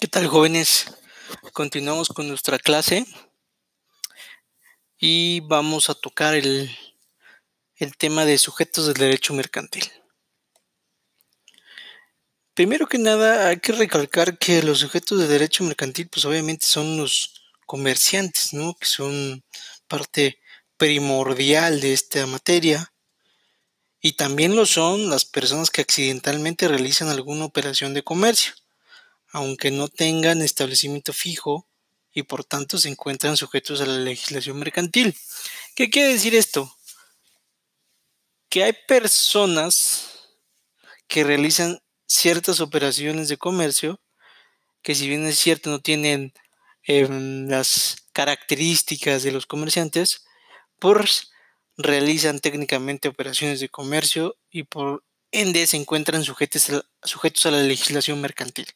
¿Qué tal jóvenes? Continuamos con nuestra clase y vamos a tocar el, tema de sujetos del derecho mercantil. Primero que nada hay que recalcar que los sujetos de derecho mercantil pues obviamente son los comerciantes, ¿no? Que son parte primordial de esta materia y también lo son las personas que accidentalmente realizan alguna operación de comercio aunque no tengan establecimiento fijo y por tanto se encuentran sujetos a la legislación mercantil. ¿Qué quiere decir esto? Que hay personas que realizan ciertas operaciones de comercio que si bien es cierto no tienen em, las características de los comerciantes, pues realizan técnicamente operaciones de comercio y por ende se encuentran sujetos a la legislación mercantil.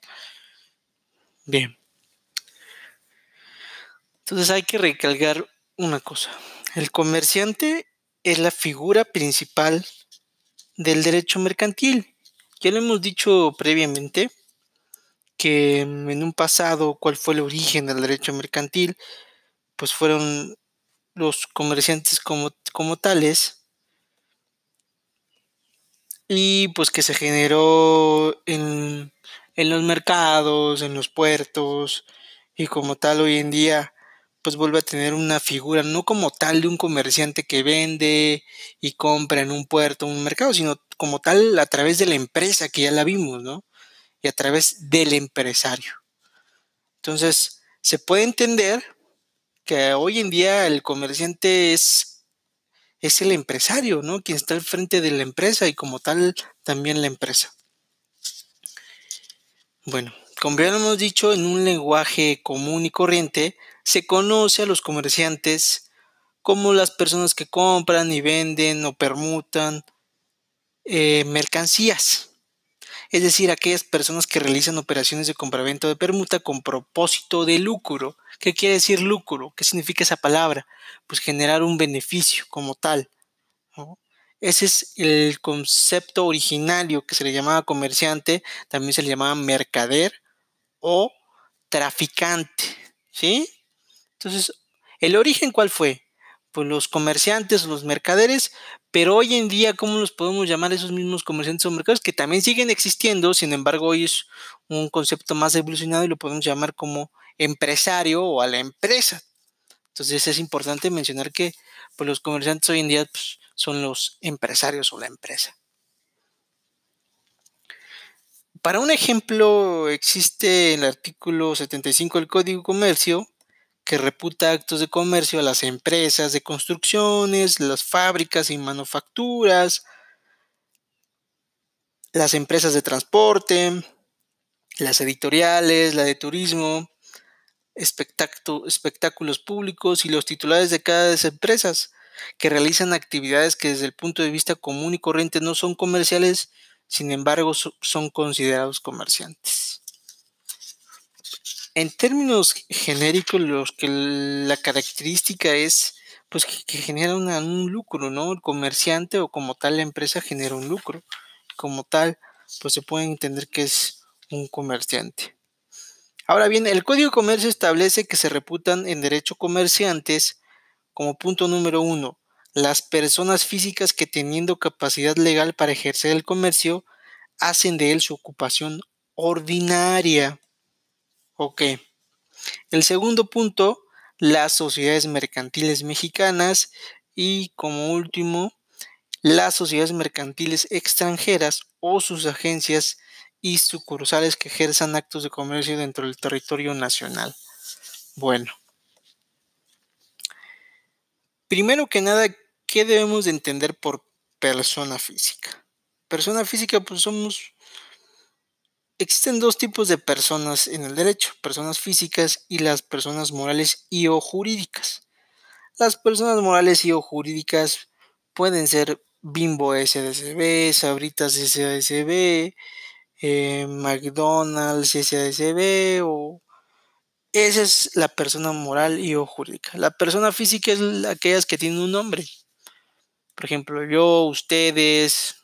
Bien. Entonces hay que recalcar una cosa. El comerciante es la figura principal del derecho mercantil. Ya lo hemos dicho previamente que en un pasado cuál fue el origen del derecho mercantil, pues fueron los comerciantes como, como tales y pues que se generó en en los mercados, en los puertos y como tal hoy en día pues vuelve a tener una figura no como tal de un comerciante que vende y compra en un puerto, un mercado, sino como tal a través de la empresa que ya la vimos, ¿no? Y a través del empresario. Entonces, se puede entender que hoy en día el comerciante es, es el empresario, ¿no? Quien está al frente de la empresa y como tal también la empresa. Bueno, como ya lo hemos dicho, en un lenguaje común y corriente, se conoce a los comerciantes como las personas que compran y venden o permutan eh, mercancías. Es decir, aquellas personas que realizan operaciones de compraventa o de permuta con propósito de lucro. ¿Qué quiere decir lucro? ¿Qué significa esa palabra? Pues generar un beneficio como tal. Ese es el concepto originario que se le llamaba comerciante, también se le llamaba mercader o traficante, ¿sí? Entonces, ¿el origen cuál fue? Pues los comerciantes, los mercaderes, pero hoy en día, ¿cómo los podemos llamar esos mismos comerciantes o mercaderes? Que también siguen existiendo, sin embargo, hoy es un concepto más evolucionado y lo podemos llamar como empresario o a la empresa. Entonces es importante mencionar que pues, los comerciantes hoy en día pues, son los empresarios o la empresa. Para un ejemplo, existe el artículo 75 del Código de Comercio que reputa actos de comercio a las empresas de construcciones, las fábricas y manufacturas, las empresas de transporte, las editoriales, la de turismo, espectáculos públicos y los titulares de cada de esas empresas, que realizan actividades que desde el punto de vista común y corriente no son comerciales, sin embargo son considerados comerciantes. En términos genéricos, los que la característica es pues que, genera un lucro, ¿no? El comerciante o como tal la empresa genera un lucro. Como tal, pues se puede entender que es un comerciante. Ahora bien, el Código de Comercio establece que se reputan en derecho comerciantes como punto número uno, las personas físicas que teniendo capacidad legal para ejercer el comercio hacen de él su ocupación ordinaria. Ok. El segundo punto, las sociedades mercantiles mexicanas y como último, las sociedades mercantiles extranjeras o sus agencias y sucursales que ejerzan actos de comercio dentro del territorio nacional. Bueno, Primero que nada, ¿qué debemos de entender por persona física? Persona física, pues somos... Existen dos tipos de personas en el derecho, personas físicas y las personas morales y o jurídicas. Las personas morales y o jurídicas pueden ser Bimbo SDCB, Sabritas SDCB, eh, McDonald's SDCB o esa es la persona moral y jurídica. La persona física es aquellas que tienen un nombre. Por ejemplo, yo, ustedes,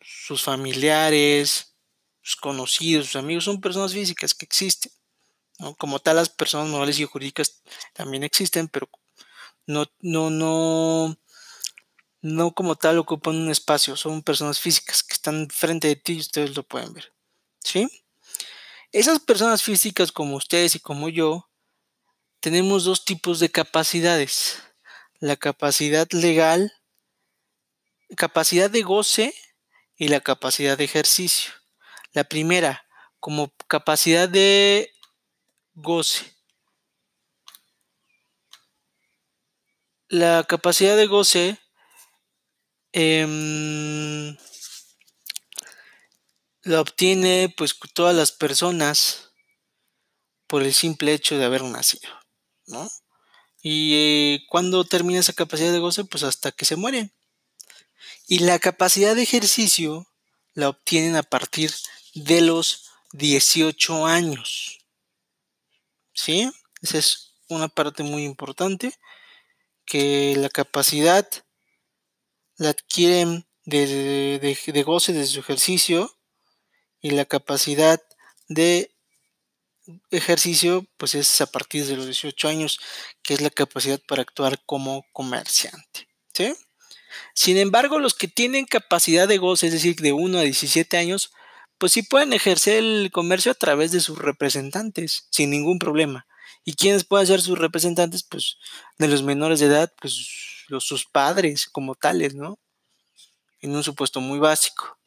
sus familiares, sus conocidos, sus amigos, son personas físicas que existen. Como tal, las personas morales y jurídicas también existen, pero no, no, no, no como tal ocupan un espacio, son personas físicas que están frente de ti y ustedes lo pueden ver. ¿Sí? Esas personas físicas como ustedes y como yo, tenemos dos tipos de capacidades. La capacidad legal, capacidad de goce y la capacidad de ejercicio. La primera, como capacidad de goce. La capacidad de goce eh, la obtiene pues todas las personas por el simple hecho de haber nacido, ¿no? Y eh, cuando termina esa capacidad de goce, pues hasta que se mueren. Y la capacidad de ejercicio la obtienen a partir de los 18 años. ¿Sí? Esa es una parte muy importante, que la capacidad la adquieren de, de, goce de su ejercicio y la capacidad de ejercicio pues es a partir de los 18 años que es la capacidad para actuar como comerciante ¿sí? sin embargo los que tienen capacidad de goce es decir de 1 a 17 años pues sí pueden ejercer el comercio a través de sus representantes sin ningún problema. Y quiénes pueden ser sus representantes pues de los menores de edad pues sus padres como tales no en un supuesto muy básico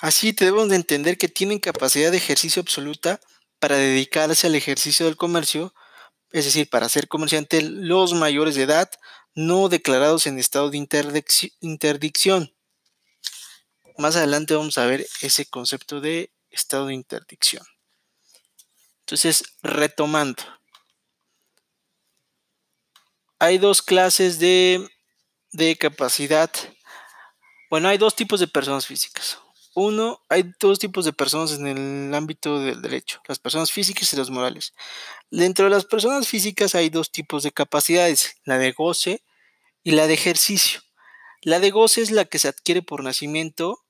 Así debemos de entender que tienen capacidad de ejercicio absoluta para dedicarse al ejercicio del comercio, es decir, para ser comerciante los mayores de edad no declarados en estado de interdicción. Más adelante vamos a ver ese concepto de estado de interdicción. Entonces, retomando. Hay dos clases de, de capacidad. Bueno, hay dos tipos de personas físicas. Uno, hay dos tipos de personas en el ámbito del derecho, las personas físicas y las morales. Dentro de las personas físicas hay dos tipos de capacidades, la de goce y la de ejercicio. La de goce es la que se adquiere por nacimiento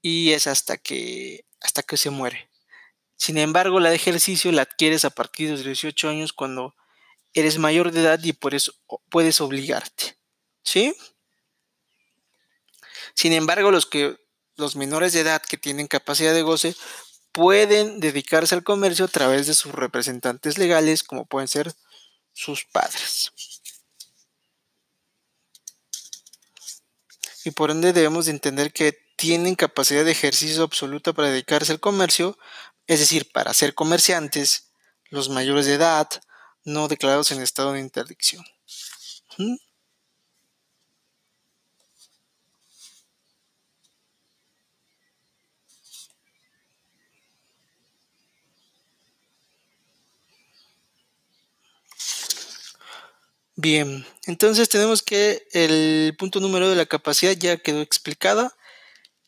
y es hasta que, hasta que se muere. Sin embargo, la de ejercicio la adquieres a partir de los 18 años cuando eres mayor de edad y por eso puedes obligarte. ¿Sí? Sin embargo, los que los menores de edad que tienen capacidad de goce pueden dedicarse al comercio a través de sus representantes legales, como pueden ser sus padres. Y por ende debemos de entender que tienen capacidad de ejercicio absoluta para dedicarse al comercio, es decir, para ser comerciantes, los mayores de edad, no declarados en estado de interdicción. ¿Mm? Bien, entonces tenemos que el punto número de la capacidad ya quedó explicada,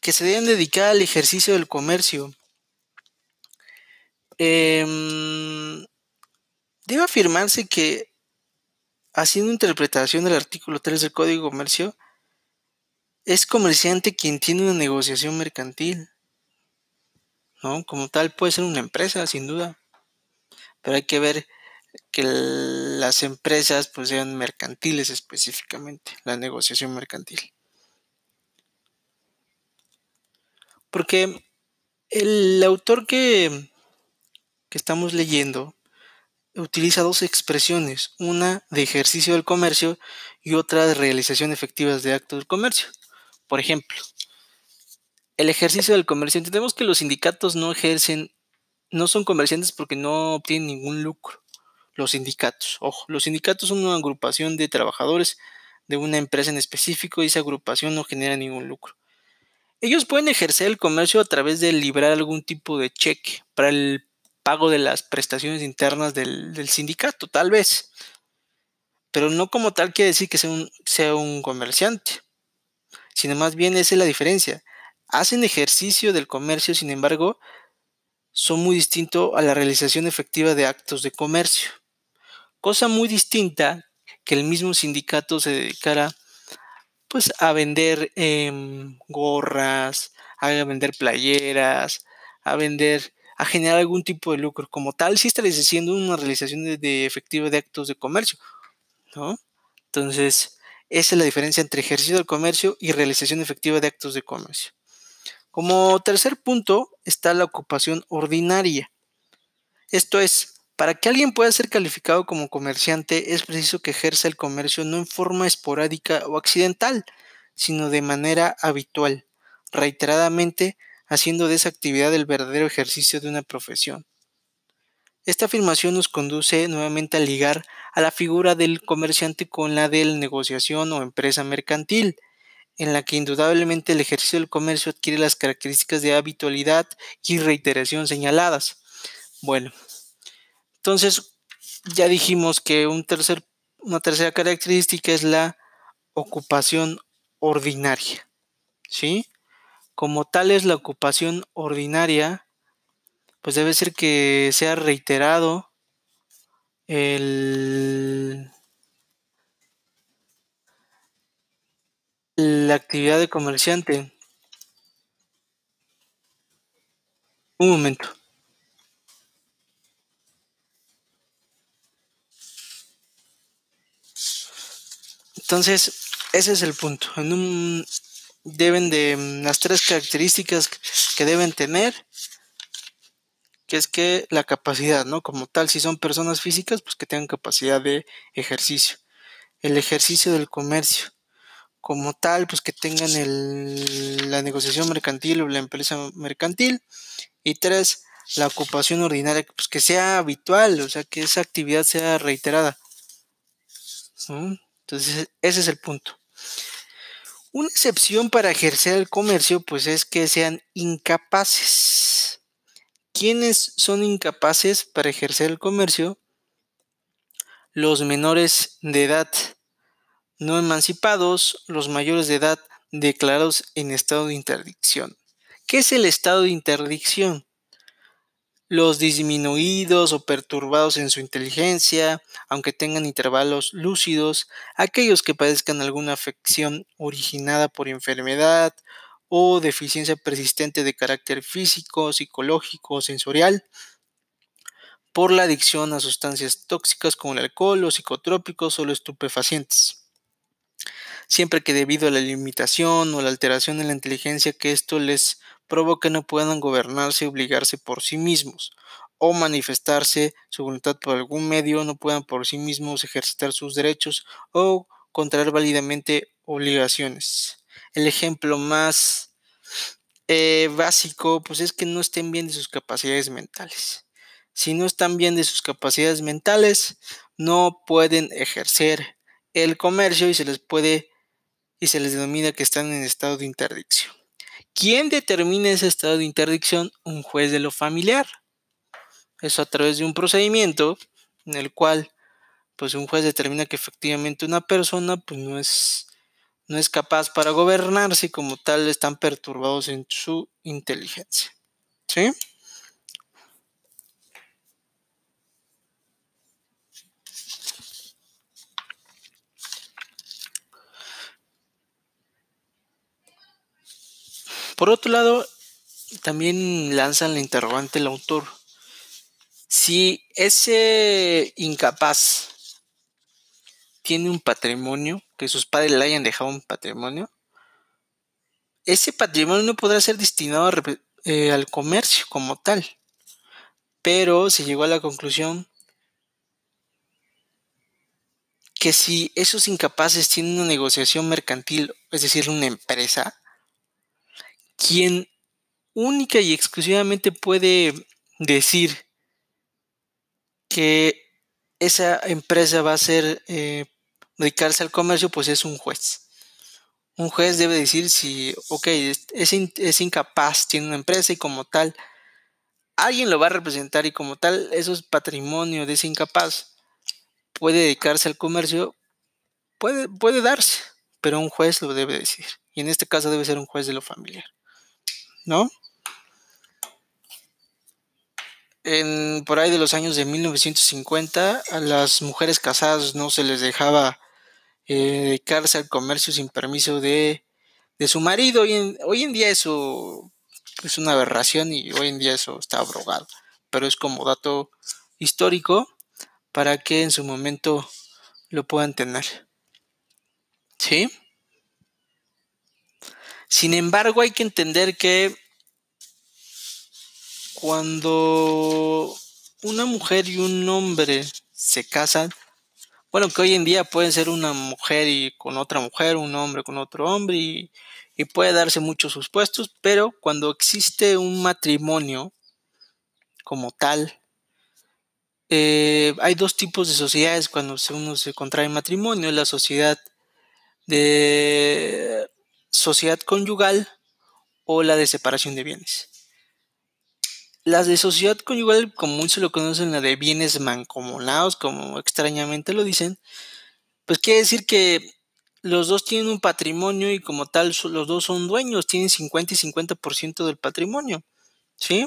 que se deben dedicar al ejercicio del comercio. Em, debe afirmarse que, haciendo interpretación del artículo 3 del Código de Comercio, es comerciante quien tiene una negociación mercantil. ¿no? Como tal puede ser una empresa, sin duda. Pero hay que ver que las empresas pues sean mercantiles específicamente, la negociación mercantil. Porque el autor que, que estamos leyendo utiliza dos expresiones, una de ejercicio del comercio y otra de realización efectiva de actos del comercio. Por ejemplo, el ejercicio del comercio, entendemos que los sindicatos no ejercen, no son comerciantes porque no obtienen ningún lucro los sindicatos. Ojo, los sindicatos son una agrupación de trabajadores de una empresa en específico y esa agrupación no genera ningún lucro. Ellos pueden ejercer el comercio a través de librar algún tipo de cheque para el pago de las prestaciones internas del, sindicato, tal vez. Pero no como tal quiere decir que sea un, sea un comerciante, sino más bien esa es la diferencia. Hacen ejercicio del comercio, sin embargo, son muy distintos a la realización efectiva de actos de comercio. Cosa muy distinta que el mismo sindicato se dedicara pues a vender em, gorras, a vender playeras, a vender, a generar algún tipo de lucro. Como tal, sí estaréis haciendo una realización de, de efectiva de actos de comercio, ¿no? Entonces, esa es la diferencia entre ejercicio del comercio y realización efectiva de actos de comercio. Como tercer punto está la ocupación ordinaria. Esto es, para que alguien pueda ser calificado como comerciante es preciso que ejerza el comercio no en forma esporádica o accidental, sino de manera habitual, reiteradamente haciendo de esa actividad el verdadero ejercicio de una profesión. Esta afirmación nos conduce nuevamente a ligar a la figura del comerciante con la de la negociación o empresa mercantil, en la que indudablemente el ejercicio del comercio adquiere las características de habitualidad y reiteración señaladas. Bueno, entonces, ya dijimos que un tercer, una tercera característica es la ocupación ordinaria. ¿Sí? Como tal es la ocupación ordinaria, pues debe ser que sea reiterado el, la actividad de comerciante. Un momento. Entonces, ese es el punto. En un, deben de mm, las tres características que deben tener, que es que la capacidad, ¿no? Como tal, si son personas físicas, pues que tengan capacidad de ejercicio. El ejercicio del comercio. Como tal, pues que tengan la negociación mercantil o la empresa mercantil. Y tres, la ocupación ordinaria, pues que sea habitual, o sea, que esa actividad sea reiterada. Entonces, ese es el punto. Una excepción para ejercer el comercio, pues es que sean incapaces. ¿Quiénes son incapaces para ejercer el comercio? Los menores de edad no emancipados, los mayores de edad declarados en estado de interdicción. ¿Qué es el estado de interdicción? Los disminuidos o perturbados en su inteligencia, aunque tengan intervalos lúcidos, aquellos que padezcan alguna afección originada por enfermedad o deficiencia persistente de carácter físico, psicológico o sensorial, por la adicción a sustancias tóxicas como el alcohol, los psicotrópicos o los estupefacientes. Siempre que debido a la limitación o la alteración de la inteligencia que esto les provoca no puedan gobernarse y obligarse por sí mismos, o manifestarse su voluntad por algún medio, no puedan por sí mismos ejercitar sus derechos o contraer válidamente obligaciones. El ejemplo más eh, básico, pues es que no estén bien de sus capacidades mentales. Si no están bien de sus capacidades mentales, no pueden ejercer el comercio y se les puede y se les denomina que están en estado de interdicción. ¿Quién determina ese estado de interdicción? Un juez de lo familiar. Eso a través de un procedimiento en el cual pues un juez determina que efectivamente una persona pues no es no es capaz para gobernarse y como tal están perturbados en su inteligencia. ¿Sí? Por otro lado, también lanzan la interrogante el autor. Si ese incapaz tiene un patrimonio, que sus padres le hayan dejado un patrimonio, ese patrimonio no podrá ser destinado eh, al comercio como tal. Pero se llegó a la conclusión que si esos incapaces tienen una negociación mercantil, es decir, una empresa, quien única y exclusivamente puede decir que esa empresa va a ser eh, dedicarse al comercio, pues es un juez. Un juez debe decir si, ok, es, incapaz, tiene una empresa y como tal, alguien lo va a representar y como tal, eso es patrimonio de ese incapaz. Puede dedicarse al comercio, puede, puede darse, pero un juez lo debe decir. Y en este caso debe ser un juez de lo familiar. ¿No? En, por ahí de los años de 1950 a las mujeres casadas no se les dejaba eh, dedicarse al comercio sin permiso de, su marido. Hoy hoy en día eso es una aberración y hoy en día eso está abrogado. Pero es como dato histórico para que en su momento lo puedan tener. ¿Sí? Sin embargo, hay que entender que cuando una mujer y un hombre se casan, bueno, que hoy en día pueden ser una mujer y con otra mujer, un hombre con otro hombre y, puede darse muchos supuestos, pero cuando existe un matrimonio como tal, eh, hay dos tipos de sociedades cuando uno se contrae matrimonio, la sociedad de sociedad conyugal o la de separación de bienes. Las de sociedad conyugal común se lo conocen la de bienes mancomunados, como extrañamente lo dicen, pues quiere decir que los dos tienen un patrimonio y como tal los dos son dueños, tienen 50 y 50% del patrimonio, ¿sí?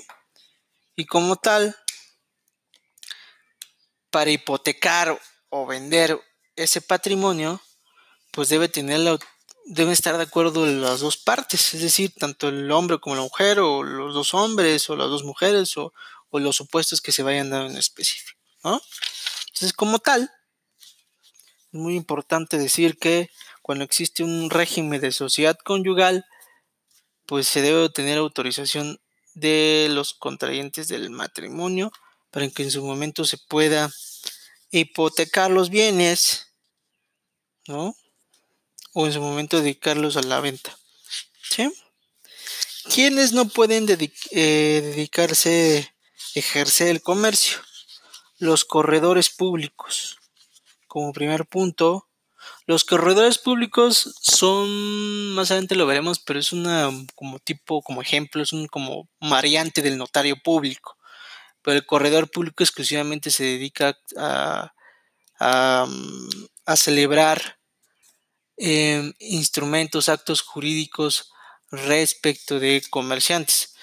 Y como tal, para hipotecar o vender ese patrimonio, pues debe tener la, deben estar de acuerdo las dos partes, es decir, tanto el hombre como la mujer, o los dos hombres, o las dos mujeres, o, los supuestos que se vayan dando en específico, ¿no? Entonces, como tal, es muy importante decir que cuando existe un régimen de sociedad conyugal, pues se debe tener autorización de los contrayentes del matrimonio para que en su momento se pueda hipotecar los bienes, ¿no? O en su momento dedicarlos a la venta. ¿Sí? ¿Quiénes no pueden eh, dedicarse, ejercer el comercio? Los corredores públicos. Como primer punto, los corredores públicos son, más adelante lo veremos, pero es una como tipo, como ejemplo, es un como variante del notario público pero el corredor público exclusivamente se dedica a, celebrar em, instrumentos, actos jurídicos respecto de comerciantes.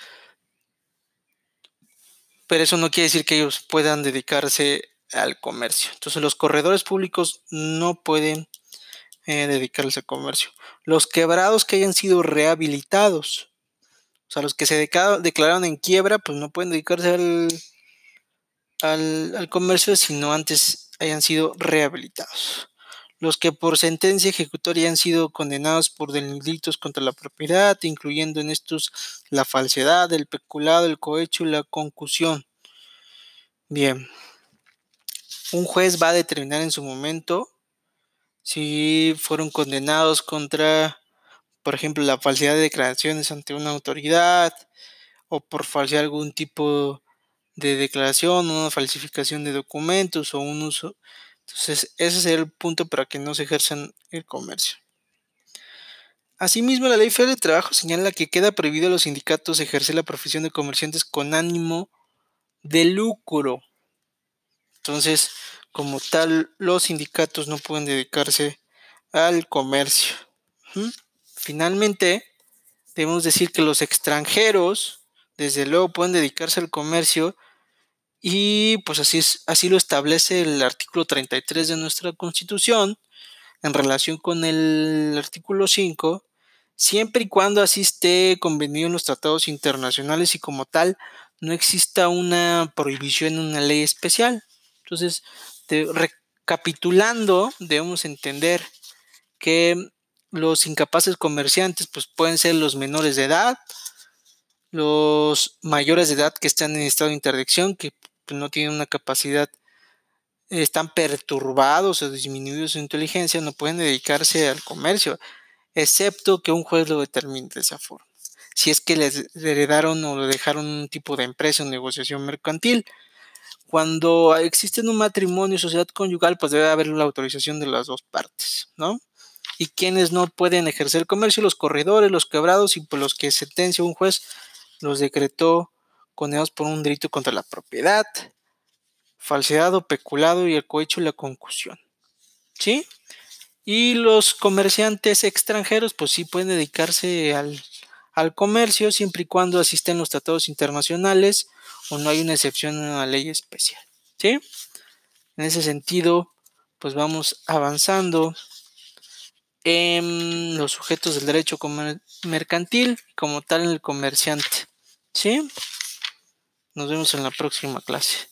Pero eso no quiere decir que ellos puedan dedicarse al comercio. Entonces los corredores públicos no pueden eh, dedicarse al comercio. Los quebrados que hayan sido rehabilitados o sea, los que se declararon en quiebra, pues no pueden dedicarse al, al, comercio sino antes hayan sido rehabilitados. Los que por sentencia ejecutoria han sido condenados por delitos contra la propiedad, incluyendo en estos la falsedad, el peculado, el cohecho y la concusión. Bien. Un juez va a determinar en su momento si fueron condenados contra por ejemplo, la falsedad de declaraciones ante una autoridad o por falsear algún tipo de declaración, una falsificación de documentos o un uso. Entonces, ese es el punto para que no se ejerzan el comercio. Asimismo, la Ley Federal de Trabajo señala que queda prohibido a los sindicatos ejercer la profesión de comerciantes con ánimo de lucro. Entonces, como tal, los sindicatos no pueden dedicarse al comercio. Finalmente, debemos decir que los extranjeros, desde luego, pueden dedicarse al comercio y pues así, es, así lo establece el artículo 33 de nuestra Constitución en relación con el artículo 5, siempre y cuando así esté convenido en los tratados internacionales y como tal no exista una prohibición en una ley especial. Entonces, recapitulando, debemos entender que los incapaces comerciantes pues pueden ser los menores de edad, los mayores de edad que están en estado de interdicción, que pues, no tienen una capacidad, están perturbados o disminuidos su inteligencia, no pueden dedicarse al comercio, excepto que un juez lo determine de esa forma. Si es que les heredaron o le dejaron un tipo de empresa o negociación mercantil. Cuando existe un matrimonio sociedad conyugal, pues debe haber la autorización de las dos partes, ¿no? y quienes no pueden ejercer comercio, los corredores, los quebrados y por los que sentencia un juez los decretó condenados por un delito contra la propiedad, falsedad o peculado y el cohecho y la concusión. ¿Sí? Y los comerciantes extranjeros, pues sí pueden dedicarse al, al comercio siempre y cuando asisten los tratados internacionales o no hay una excepción en una ley especial. ¿Sí? En ese sentido, pues vamos avanzando en los sujetos del derecho mercantil, como tal el comerciante. ¿Sí? Nos vemos en la próxima clase.